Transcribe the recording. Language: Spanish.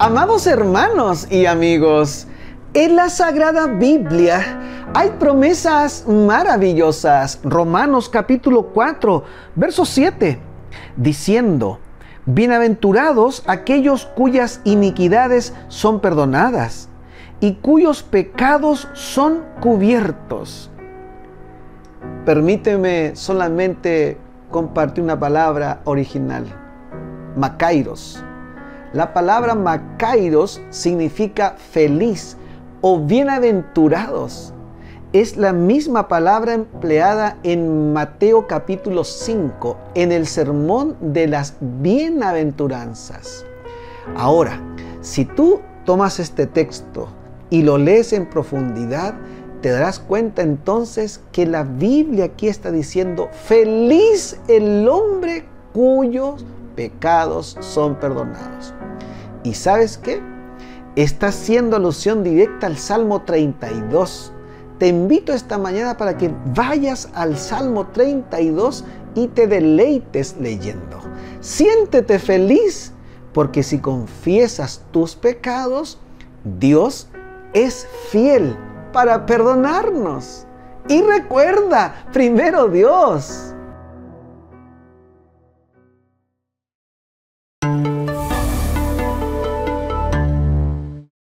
Amados hermanos y amigos, en la Sagrada Biblia hay promesas maravillosas. Romanos capítulo 4, verso 7, diciendo, Bienaventurados aquellos cuyas iniquidades son perdonadas y cuyos pecados son cubiertos. Permíteme solamente compartir una palabra original, Macairos la palabra Macairos significa feliz o bienaventurados. Es la misma palabra empleada en Mateo capítulo 5, en el sermón de las bienaventuranzas. Ahora, si tú tomas este texto y lo lees en profundidad, te darás cuenta entonces que la Biblia aquí está diciendo, feliz el hombre cuyos pecados son perdonados. ¿Y sabes qué? Está haciendo alusión directa al Salmo 32. Te invito esta mañana para que vayas al Salmo 32 y te deleites leyendo. Siéntete feliz porque si confiesas tus pecados, Dios es fiel para perdonarnos. Y recuerda, primero Dios.